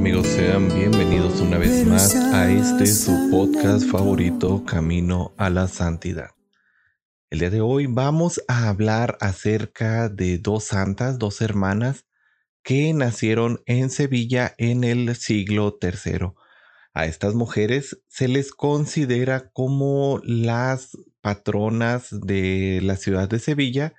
amigos? Sean bienvenidos una vez más a este su podcast favorito, Camino a la Santidad. El día de hoy vamos a hablar acerca de dos santas, dos hermanas que nacieron en Sevilla en el siglo III. A estas mujeres se les considera como las patronas de la ciudad de Sevilla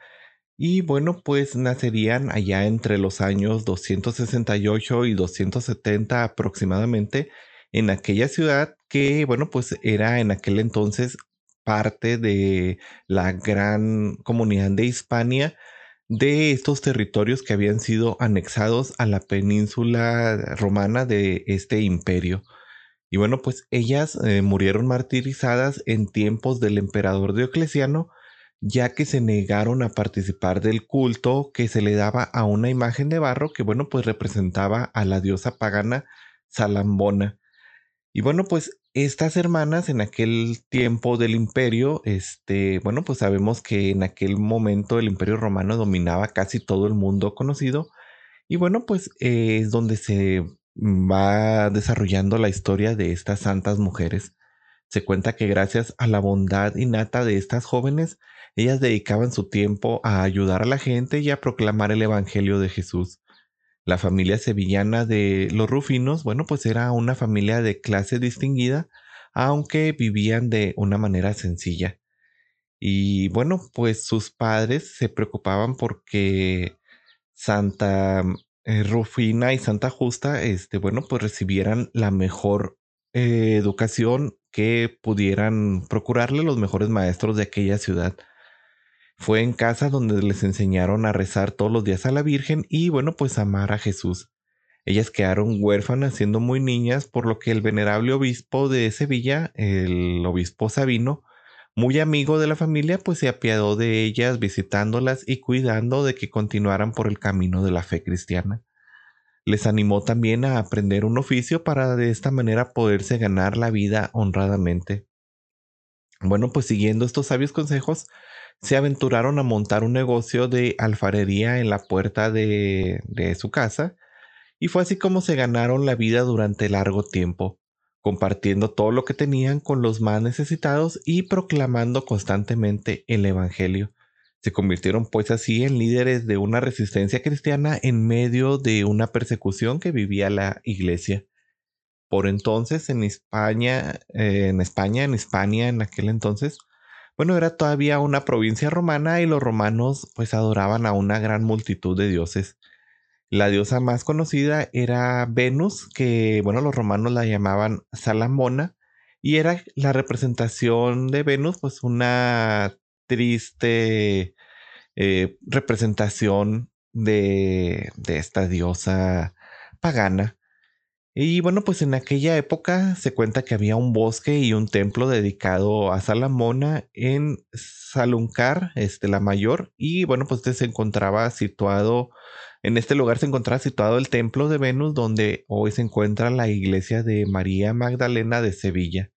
y bueno, pues nacerían allá entre los años 268 y 270 aproximadamente en aquella ciudad que, bueno, pues era en aquel entonces parte de la gran comunidad de Hispania, de estos territorios que habían sido anexados a la península romana de este imperio. Y bueno, pues ellas eh, murieron martirizadas en tiempos del emperador Diocleciano, ya que se negaron a participar del culto que se le daba a una imagen de barro que, bueno, pues representaba a la diosa pagana Salambona. Y bueno, pues estas hermanas en aquel tiempo del imperio, este, bueno, pues sabemos que en aquel momento el imperio romano dominaba casi todo el mundo conocido. Y bueno, pues eh, es donde se va desarrollando la historia de estas santas mujeres. Se cuenta que gracias a la bondad innata de estas jóvenes, ellas dedicaban su tiempo a ayudar a la gente y a proclamar el Evangelio de Jesús. La familia sevillana de los Rufinos, bueno, pues era una familia de clase distinguida, aunque vivían de una manera sencilla. Y bueno, pues sus padres se preocupaban porque Santa eh, Rufina y Santa Justa, este, bueno, pues recibieran la mejor eh, educación que pudieran procurarle los mejores maestros de aquella ciudad. Fue en casa donde les enseñaron a rezar todos los días a la Virgen y bueno, pues amar a Jesús. Ellas quedaron huérfanas siendo muy niñas, por lo que el venerable obispo de Sevilla, el obispo Sabino, muy amigo de la familia, pues se apiadó de ellas, visitándolas y cuidando de que continuaran por el camino de la fe cristiana. Les animó también a aprender un oficio para de esta manera poderse ganar la vida honradamente. Bueno, pues siguiendo estos sabios consejos, se aventuraron a montar un negocio de alfarería en la puerta de, de su casa, y fue así como se ganaron la vida durante largo tiempo, compartiendo todo lo que tenían con los más necesitados y proclamando constantemente el Evangelio. Se convirtieron pues así en líderes de una resistencia cristiana en medio de una persecución que vivía la iglesia. Por entonces en España, eh, en España, en Hispania en aquel entonces, bueno, era todavía una provincia romana y los romanos pues adoraban a una gran multitud de dioses. La diosa más conocida era Venus, que bueno, los romanos la llamaban Salamona, y era la representación de Venus, pues una triste eh, representación de, de esta diosa pagana. Y bueno, pues en aquella época se cuenta que había un bosque y un templo dedicado a Salamona en Saluncar, este, la mayor. Y bueno, pues este se encontraba situado, en este lugar se encontraba situado el templo de Venus, donde hoy se encuentra la iglesia de María Magdalena de Sevilla.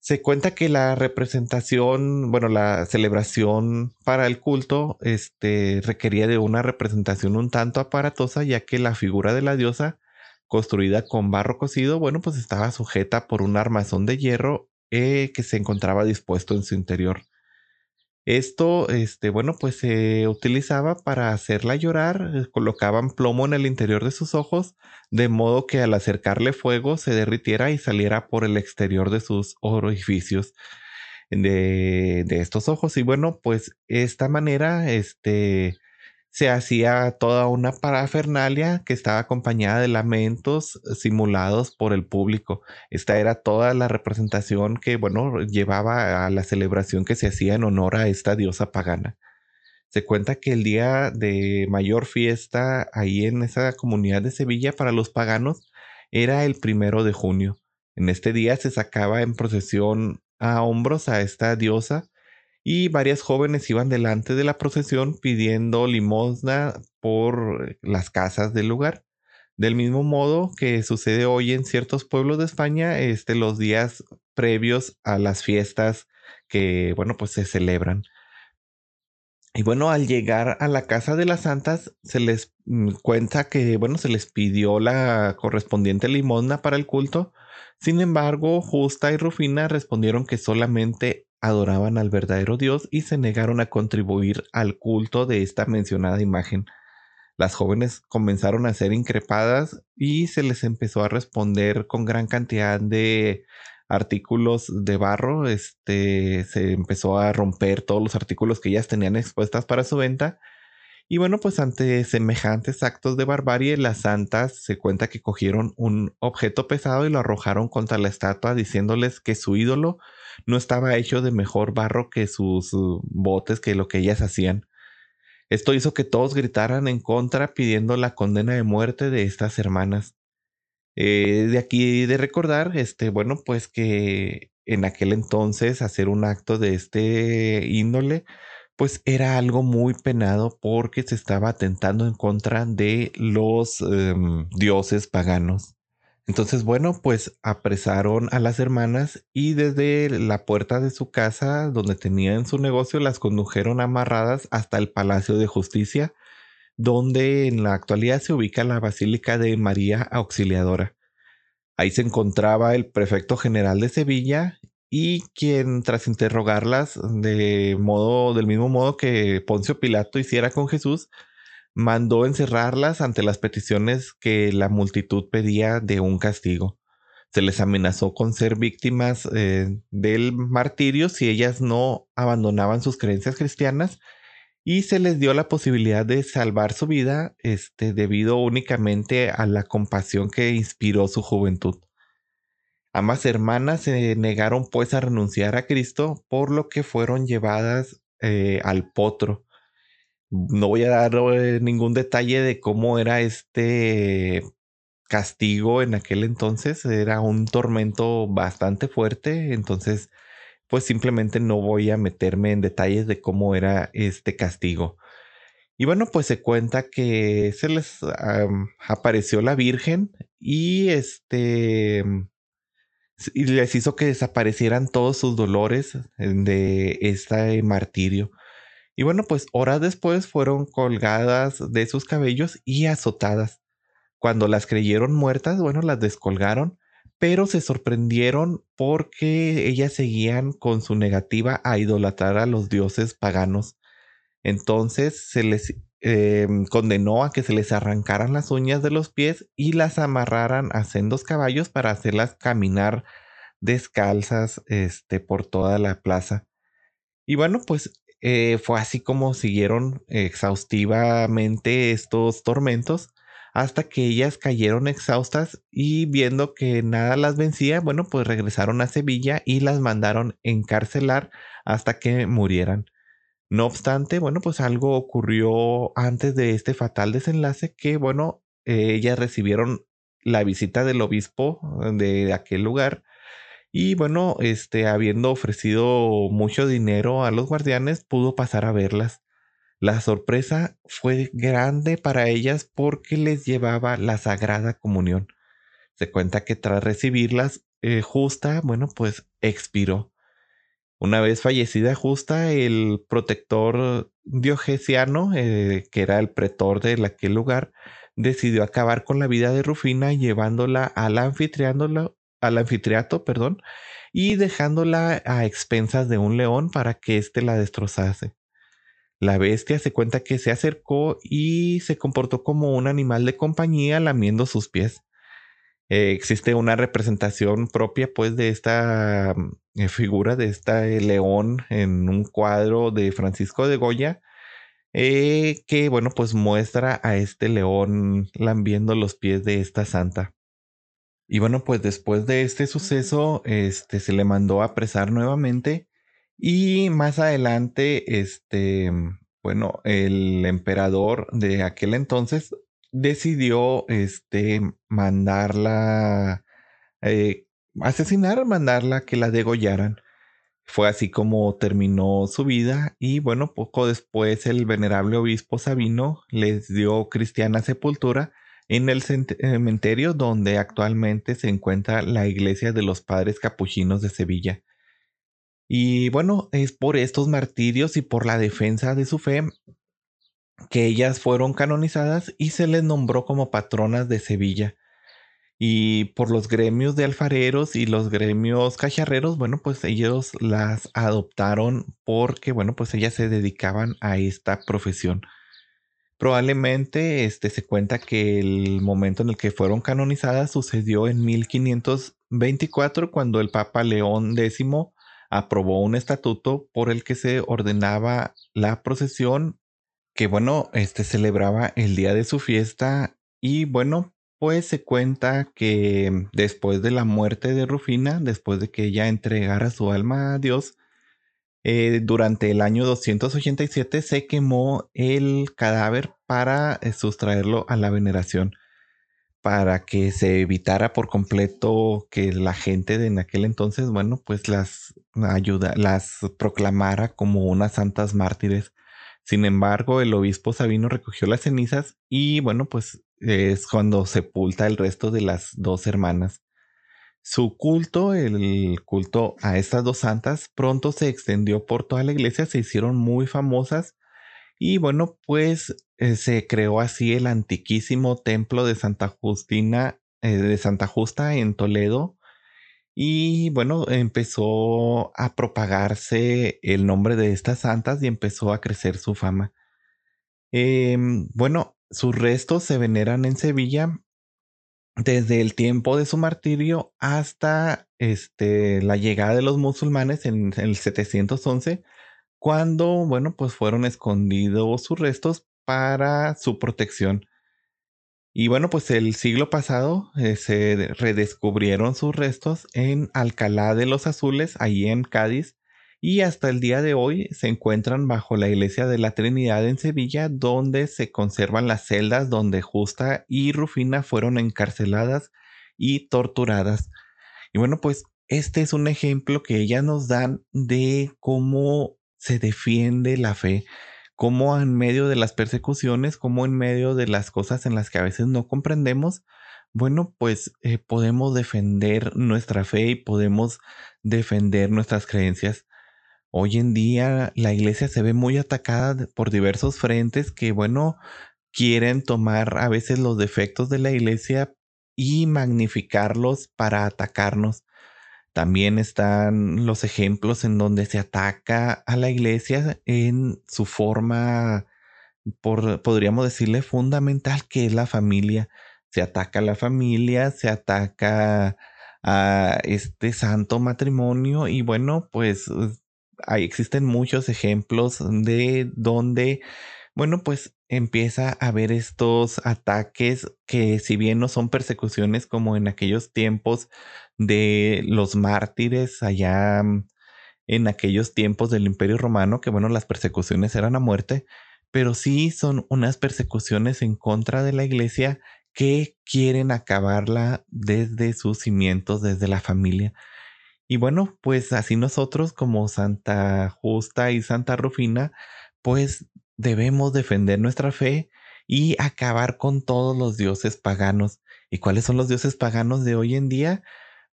Se cuenta que la representación, bueno, la celebración para el culto, este, requería de una representación un tanto aparatosa, ya que la figura de la diosa construida con barro cocido, bueno, pues estaba sujeta por un armazón de hierro eh, que se encontraba dispuesto en su interior. Esto, este, bueno, pues se utilizaba para hacerla llorar, eh, colocaban plomo en el interior de sus ojos, de modo que al acercarle fuego se derritiera y saliera por el exterior de sus orificios de, de estos ojos. Y bueno, pues esta manera, este, se hacía toda una parafernalia que estaba acompañada de lamentos simulados por el público. Esta era toda la representación que, bueno, llevaba a la celebración que se hacía en honor a esta diosa pagana. Se cuenta que el día de mayor fiesta ahí en esa comunidad de Sevilla para los paganos era el primero de junio. En este día se sacaba en procesión a hombros a esta diosa y varias jóvenes iban delante de la procesión pidiendo limosna por las casas del lugar. Del mismo modo que sucede hoy en ciertos pueblos de España, este, los días previos a las fiestas que, bueno, pues se celebran. Y bueno, al llegar a la casa de las santas, se les mm, cuenta que, bueno, se les pidió la correspondiente limosna para el culto. Sin embargo, Justa y Rufina respondieron que solamente adoraban al verdadero Dios y se negaron a contribuir al culto de esta mencionada imagen. Las jóvenes comenzaron a ser increpadas y se les empezó a responder con gran cantidad de artículos de barro, este, se empezó a romper todos los artículos que ellas tenían expuestas para su venta. Y bueno, pues ante semejantes actos de barbarie, las santas se cuenta que cogieron un objeto pesado y lo arrojaron contra la estatua, diciéndoles que su ídolo no estaba hecho de mejor barro que sus uh, botes, que lo que ellas hacían. Esto hizo que todos gritaran en contra pidiendo la condena de muerte de estas hermanas. Eh, de aquí de recordar, este, bueno, pues que en aquel entonces hacer un acto de este índole, pues era algo muy penado porque se estaba atentando en contra de los em, dioses paganos. Entonces, bueno, pues apresaron a las hermanas y desde la puerta de su casa donde tenían su negocio las condujeron amarradas hasta el Palacio de Justicia donde en la actualidad se ubica la Basílica de María Auxiliadora. Ahí se encontraba el prefecto general de Sevilla y quien tras interrogarlas de modo del mismo modo que Poncio Pilato hiciera con Jesús, mandó encerrarlas ante las peticiones que la multitud pedía de un castigo. Se les amenazó con ser víctimas eh, del martirio si ellas no abandonaban sus creencias cristianas y se les dio la posibilidad de salvar su vida este, debido únicamente a la compasión que inspiró su juventud. Ambas hermanas se negaron pues a renunciar a Cristo, por lo que fueron llevadas eh, al potro. No voy a dar eh, ningún detalle de cómo era este castigo en aquel entonces, era un tormento bastante fuerte, entonces pues simplemente no voy a meterme en detalles de cómo era este castigo. Y bueno, pues se cuenta que se les apareció la Virgen y este y les hizo que desaparecieran todos sus dolores de este martirio. Y bueno, pues horas después fueron colgadas de sus cabellos y azotadas. Cuando las creyeron muertas, bueno, las descolgaron pero se sorprendieron porque ellas seguían con su negativa a idolatrar a los dioses paganos. Entonces se les em, condenó a que se les arrancaran las uñas de los pies y las amarraran a sendos caballos para hacerlas caminar descalzas este, por toda la plaza. Y bueno, pues eh, fue así como siguieron exhaustivamente estos tormentos hasta que ellas cayeron exhaustas y viendo que nada las vencía, bueno, pues regresaron a Sevilla y las mandaron encarcelar hasta que murieran. No obstante, bueno, pues algo ocurrió antes de este fatal desenlace que, bueno, eh, ellas recibieron la visita del obispo de aquel lugar y bueno, este, habiendo ofrecido mucho dinero a los guardianes, pudo pasar a verlas. La sorpresa fue grande para ellas porque les llevaba la Sagrada Comunión. Se cuenta que tras recibirlas, eh, Justa, bueno, pues expiró. Una vez fallecida Justa, el protector diogesiano, eh, que era el pretor de aquel lugar, decidió acabar con la vida de Rufina llevándola al al perdón, y dejándola a expensas de un león para que éste la destrozase. La bestia se cuenta que se acercó y se comportó como un animal de compañía lamiendo sus pies. Eh, existe una representación propia pues de esta mm, eh, figura de este león en un cuadro de Francisco de Goya eh, que bueno pues muestra a este león lambiendo los pies de esta santa. Y bueno pues después de este suceso este se le mandó a apresar nuevamente y más adelante, este, bueno, el emperador de aquel entonces decidió este, mandarla, eh, asesinar, mandarla que la degollaran. Fue así como terminó su vida y bueno, poco después el venerable obispo Sabino les dio cristiana sepultura en el cementerio donde actualmente se encuentra la iglesia de los padres capuchinos de Sevilla. Y bueno, es por estos martirios y por la defensa de su fe que ellas fueron canonizadas y se les nombró como patronas de Sevilla y por los gremios de alfareros y los gremios cacharreros, bueno, pues ellos las adoptaron porque, bueno, pues ellas se dedicaban a esta profesión. Probablemente este, se cuenta que el momento en el que fueron canonizadas sucedió en 1524 cuando el Papa León X aprobó un estatuto por el que se ordenaba la procesión que bueno, este celebraba el día de su fiesta y bueno, pues se cuenta que después de la muerte de Rufina, después de que ella entregara su alma a Dios, eh, durante el año 287 se quemó el cadáver para eh, sustraerlo a la veneración, para que se evitara por completo que la gente de en aquel entonces, bueno, pues las ayuda, las proclamara como unas santas mártires. Sin embargo, el obispo Sabino recogió las cenizas y bueno, pues es cuando sepulta el resto de las dos hermanas. Su culto, el culto a estas dos santas, pronto se extendió por toda la iglesia, se hicieron muy famosas y bueno, pues eh, se creó así el antiquísimo templo de Santa Justina, eh, de Santa Justa en Toledo. Y bueno, empezó a propagarse el nombre de estas santas y empezó a crecer su fama. Em, bueno, sus restos se veneran en Sevilla desde el tiempo de su martirio hasta este, la llegada de los musulmanes en, en el 711, cuando, bueno, pues fueron escondidos sus restos para su protección. Y bueno, pues el siglo pasado eh, se redescubrieron sus restos en Alcalá de los Azules, ahí en Cádiz, y hasta el día de hoy se encuentran bajo la iglesia de la Trinidad en Sevilla, donde se conservan las celdas donde Justa y Rufina fueron encarceladas y torturadas. Y bueno, pues este es un ejemplo que ellas nos dan de cómo se defiende la fe, cómo en medio de las persecuciones, cómo en medio de las cosas en las que a veces no comprendemos, bueno, pues eh, podemos defender nuestra fe y podemos defender nuestras creencias. Hoy en día la iglesia se ve muy atacada por diversos frentes que, bueno, quieren tomar a veces los defectos de la iglesia y magnificarlos para atacarnos. También están los ejemplos en donde se ataca a la iglesia en su forma, por, podríamos decirle, fundamental, que es la familia. Se ataca a la familia, se ataca a este santo matrimonio y bueno, pues ahí existen muchos ejemplos de donde, bueno, pues empieza a haber estos ataques que si bien no son persecuciones como en aquellos tiempos de los mártires allá mm, en aquellos tiempos del Imperio Romano, que bueno, las persecuciones eran a muerte, pero sí son unas persecuciones en contra de la iglesia que quieren acabarla desde sus cimientos, desde la familia. Y bueno, pues así nosotros como Santa Justa y Santa Rufina, pues debemos defender nuestra fe y acabar con todos los dioses paganos. ¿Y cuáles son los dioses paganos de hoy en día?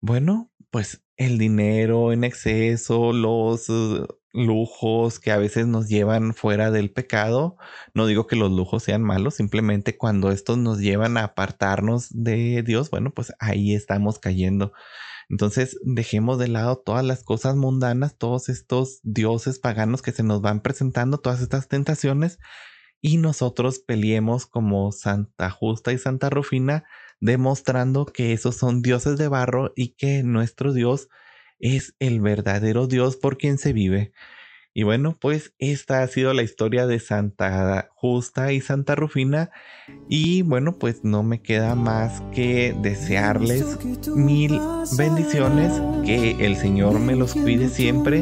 Bueno, pues el dinero en exceso, los uh, lujos que a veces nos llevan fuera del pecado. No digo que los lujos sean malos, simplemente cuando estos nos llevan a apartarnos de Dios, bueno, pues ahí estamos cayendo. Entonces, dejemos de lado todas las cosas mundanas, todos estos dioses paganos que se nos van presentando, todas estas tentaciones, y nosotros peleemos como Santa Justa y Santa Rufina, demostrando que esos son dioses de barro y que nuestro Dios es el verdadero Dios por quien se vive. Y bueno, pues esta ha sido la historia de Santa Justa y Santa Rufina. Y bueno, pues no me queda más que desearles mil bendiciones, que el Señor me los cuide siempre.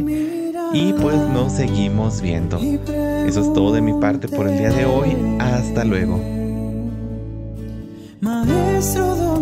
Y pues nos seguimos viendo. Eso es todo de mi parte por el día de hoy. Hasta luego. maestro do